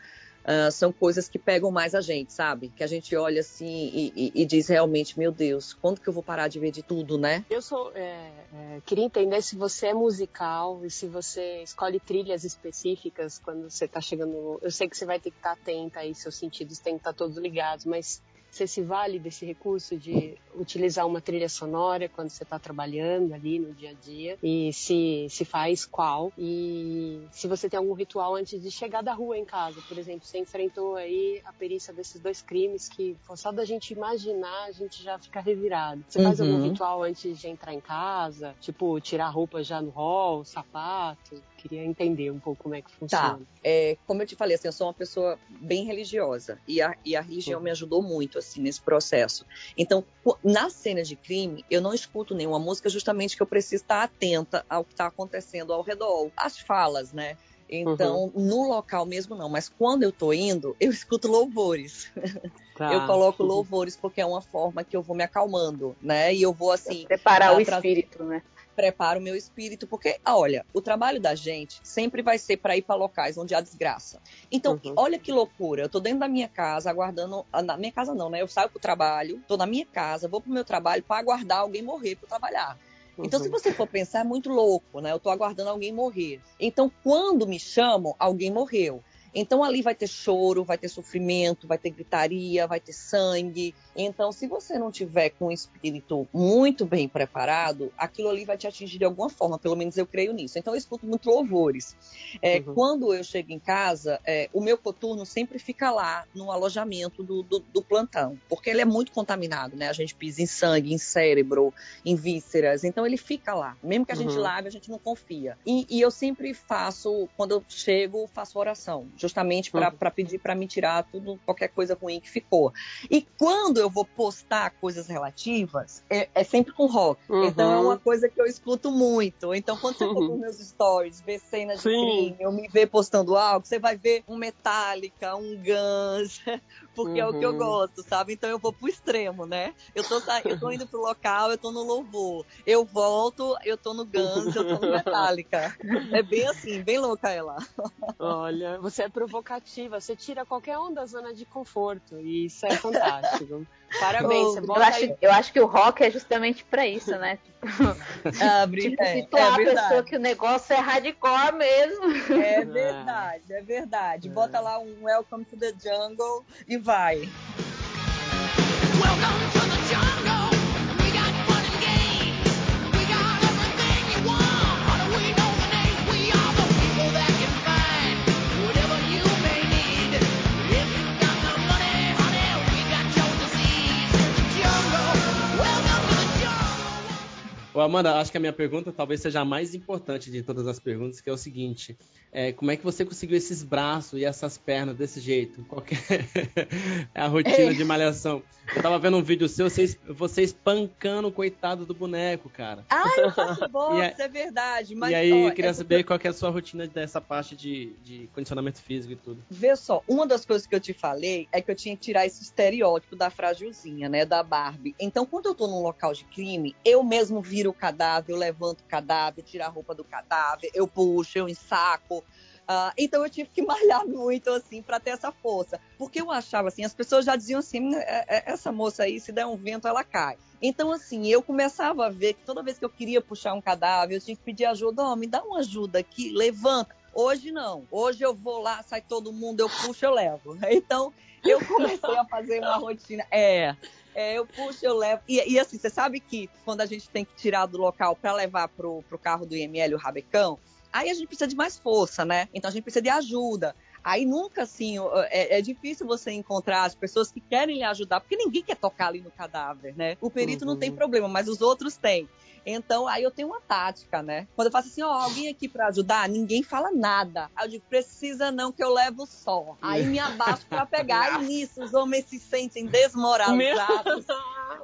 uh, são coisas que pegam mais a gente, sabe? Que a gente olha assim e, e, e, diz realmente, meu Deus, quando que eu vou parar de ver de tudo, né? Eu sou, é, é, queria entender se você é musical e se você escolhe trilhas específicas quando você está chegando. Eu sei que você vai ter que estar tá atenta aí, seus sentidos têm que estar tá todos ligados, mas você se vale desse recurso de utilizar uma trilha sonora quando você está trabalhando ali no dia a dia e se, se faz qual e se você tem algum ritual antes de chegar da rua em casa, por exemplo, você enfrentou aí a perícia desses dois crimes que só da gente imaginar a gente já fica revirado. Você faz algum uhum. ritual antes de entrar em casa, tipo tirar roupa já no hall, sapato? Queria entender um pouco como é que funciona. Tá. É, como eu te falei, assim, eu sou uma pessoa bem religiosa e a, e a religião uhum. me ajudou muito assim nesse processo. Então, na cena de crime, eu não escuto nenhuma música justamente que eu preciso estar atenta ao que está acontecendo ao redor. As falas, né? Então, uhum. no local mesmo não, mas quando eu tô indo, eu *laughs* escuto louvores. Tá. Eu coloco louvores porque é uma forma que eu vou me acalmando, né? E eu vou assim. Preparar o espírito, né? Preparo o meu espírito, porque, olha, o trabalho da gente sempre vai ser para ir para locais onde há desgraça. Então, uhum. olha que loucura, eu tô dentro da minha casa aguardando, ah, na minha casa não, né? Eu saio pro trabalho, tô na minha casa, vou pro meu trabalho para aguardar alguém morrer para trabalhar. Então, se uhum. você for pensar, é muito louco, né? Eu tô aguardando alguém morrer. Então, quando me chamam, alguém morreu. Então ali vai ter choro, vai ter sofrimento, vai ter gritaria, vai ter sangue. Então, se você não tiver com o espírito muito bem preparado, aquilo ali vai te atingir de alguma forma, pelo menos eu creio nisso. Então eu escuto muito louvores. É, uhum. Quando eu chego em casa, é, o meu coturno sempre fica lá no alojamento do, do, do, plantão, porque ele é muito contaminado, né? A gente pisa em sangue, em cérebro, em vísceras, então ele fica lá. Mesmo que a gente uhum. lave, a gente não confia. E, e, eu sempre faço, quando eu chego, faço oração justamente para uhum. pedir para me tirar tudo, qualquer coisa ruim que ficou. E quando eu vou postar coisas relativas, é, é sempre com rock. Uhum. Então é uma coisa que eu escuto muito. Então quando você for *laughs* nos meus stories, ver cenas de crime, eu me ver postando algo, você vai ver um Metallica, um Guns, porque uhum. é o que eu uhum. gosto, sabe? Então eu vou pro extremo, né? Eu tô, eu tô indo pro local, eu tô no louvor. Eu volto, eu tô no Guns, eu tô no Metallica. É bem assim, bem louca ela. Olha, você é provocativa, você tira qualquer um da zona de conforto e isso é fantástico. Parabéns, você bota eu, acho, eu acho que o rock é justamente para isso, né? *laughs* Tipo, Abre, tipo, é, tu é, é a pessoa que o negócio é hardcore mesmo. É verdade, é verdade. É. Bota lá um Welcome to the Jungle e vai. Amanda, acho que a minha pergunta talvez seja a mais importante de todas as perguntas, que é o seguinte: é, como é que você conseguiu esses braços e essas pernas desse jeito? Qual é *laughs* a rotina de malhação? Eu tava vendo um vídeo seu, você, você espancando o coitado do boneco, cara. Ah, *laughs* eu faço boxe, é verdade. Mas, e aí, ó, eu queria é saber qual é a sua rotina dessa parte de, de condicionamento físico e tudo. Vê só, uma das coisas que eu te falei é que eu tinha que tirar esse estereótipo da frágilzinha, né, da Barbie. Então, quando eu tô num local de crime, eu mesmo viro cadáver, eu levanto o cadáver, tiro a roupa do cadáver, eu puxo, eu ensaco. Uh, então eu tive que *laughs* malhar muito assim para ter essa força, porque eu achava assim, as pessoas já diziam assim, é, é, essa moça aí se der um vento ela cai. Então assim, eu começava a ver que toda vez que eu queria puxar um cadáver, eu tinha que pedir ajuda, oh, me dá uma ajuda aqui, levanta. Hoje não. Hoje eu vou lá, sai todo mundo, eu puxo, eu levo. *laughs* Então eu comecei a fazer uma rotina. É, é, eu puxo, eu levo. E, e, assim, você sabe que quando a gente tem que tirar do local para levar pro, pro carro do IML o rabecão, aí a gente precisa de mais força, né? Então a gente precisa de ajuda. Aí nunca assim, é, é, difícil você encontrar as pessoas que querem lhe ajudar, porque ninguém quer tocar ali no cadáver, né? O perito uhum. não tem uhum. problema, mas os outros têm. Então, aí eu tenho uma tática, né? Quando eu faço assim, ó, alguém aqui para ajudar, ninguém fala nada. Aí eu digo, precisa não, que eu levo só. Aí me abaixo para pegar. e nisso, os homens se sentem *laughs* desmoralizados.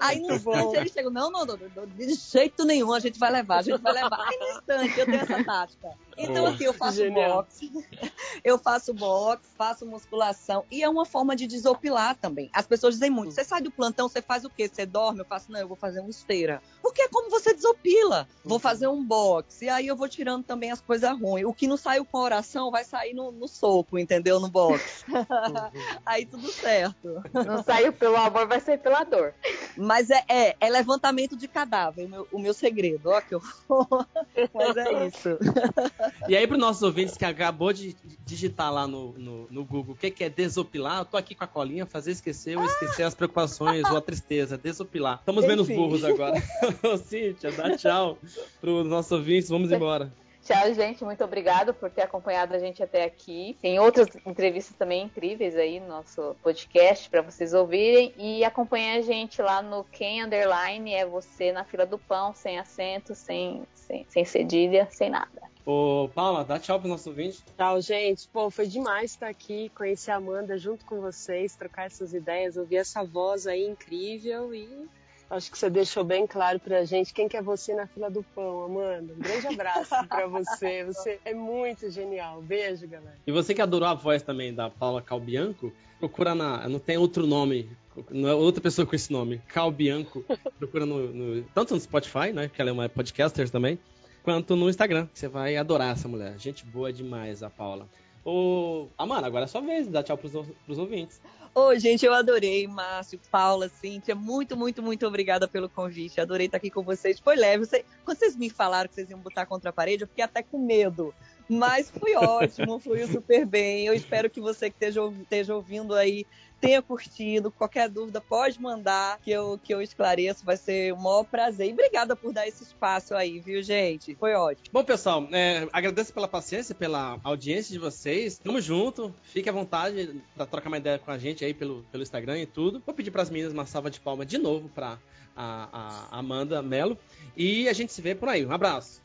Aí no instante eles chegam, não, não, não, não, de jeito nenhum, a gente vai levar, a gente vai levar. Aí no instante eu tenho essa tática. Então, assim, eu faço Genial. boxe, *laughs* eu faço boxe, faço musculação, e é uma forma de desopilar também. As pessoas dizem muito, você sai do plantão, você faz o quê? Você dorme? Eu faço, não, eu vou fazer uma esteira. Porque é como você desopila. Vou fazer um boxe, e aí eu vou tirando também as coisas ruins. O que não saiu com a oração vai sair no, no soco, entendeu? No boxe. *laughs* aí tudo certo. Não saiu pelo amor, vai sair pela dor. Mas é, é, é levantamento de cadáver, o meu, o meu segredo. Ó, que eu... *laughs* Mas é isso. *laughs* E aí, para os nossos ouvintes que acabou de digitar lá no, no, no Google o que, que é desopilar, eu tô aqui com a colinha, fazer esquecer ou esquecer as preocupações ou a tristeza, desopilar. Estamos vendo os burros agora. *laughs* Cíntia, dá tchau para os nossos ouvintes, vamos embora. Tchau, gente. Muito obrigado por ter acompanhado a gente até aqui. Tem outras entrevistas também incríveis aí no nosso podcast para vocês ouvirem. E acompanhe a gente lá no Quem Underline é você na fila do pão, sem acento, sem, sem, sem cedilha, sem nada. Ô, Paula, dá tchau pro nosso ouvinte. Tchau, gente. Pô, foi demais estar aqui, conhecer a Amanda junto com vocês, trocar essas ideias, ouvir essa voz aí incrível e Acho que você deixou bem claro pra gente quem que é você na fila do pão, Amanda. Um grande abraço pra você. Você é muito genial. Beijo, galera. E você que adorou a voz também da Paula Calbianco, procura na. Não tem outro nome. Não é outra pessoa com esse nome. Calbianco. Procura no, no, Tanto no Spotify, né? Que ela é uma podcaster também. Quanto no Instagram. Você vai adorar essa mulher. Gente boa demais, a Paula. Ô, Amanda, agora é sua vez. Dá tchau pros, pros ouvintes. Ô, oh, gente, eu adorei, Márcio, Paula, Cíntia. Muito, muito, muito obrigada pelo convite. Adorei estar aqui com vocês. Foi leve. Quando vocês me falaram que vocês iam botar contra a parede, eu fiquei até com medo. Mas foi ótimo, fluiu super bem. Eu espero que você que esteja, esteja ouvindo aí tenha curtido. Qualquer dúvida, pode mandar que eu, que eu esclareço. Vai ser um maior prazer. E obrigada por dar esse espaço aí, viu, gente? Foi ótimo. Bom, pessoal, é, agradeço pela paciência, pela audiência de vocês. Tamo junto. Fique à vontade para trocar uma ideia com a gente aí pelo, pelo Instagram e tudo. Vou pedir para as meninas uma salva de palmas de novo para a, a Amanda Melo. E a gente se vê por aí. Um abraço.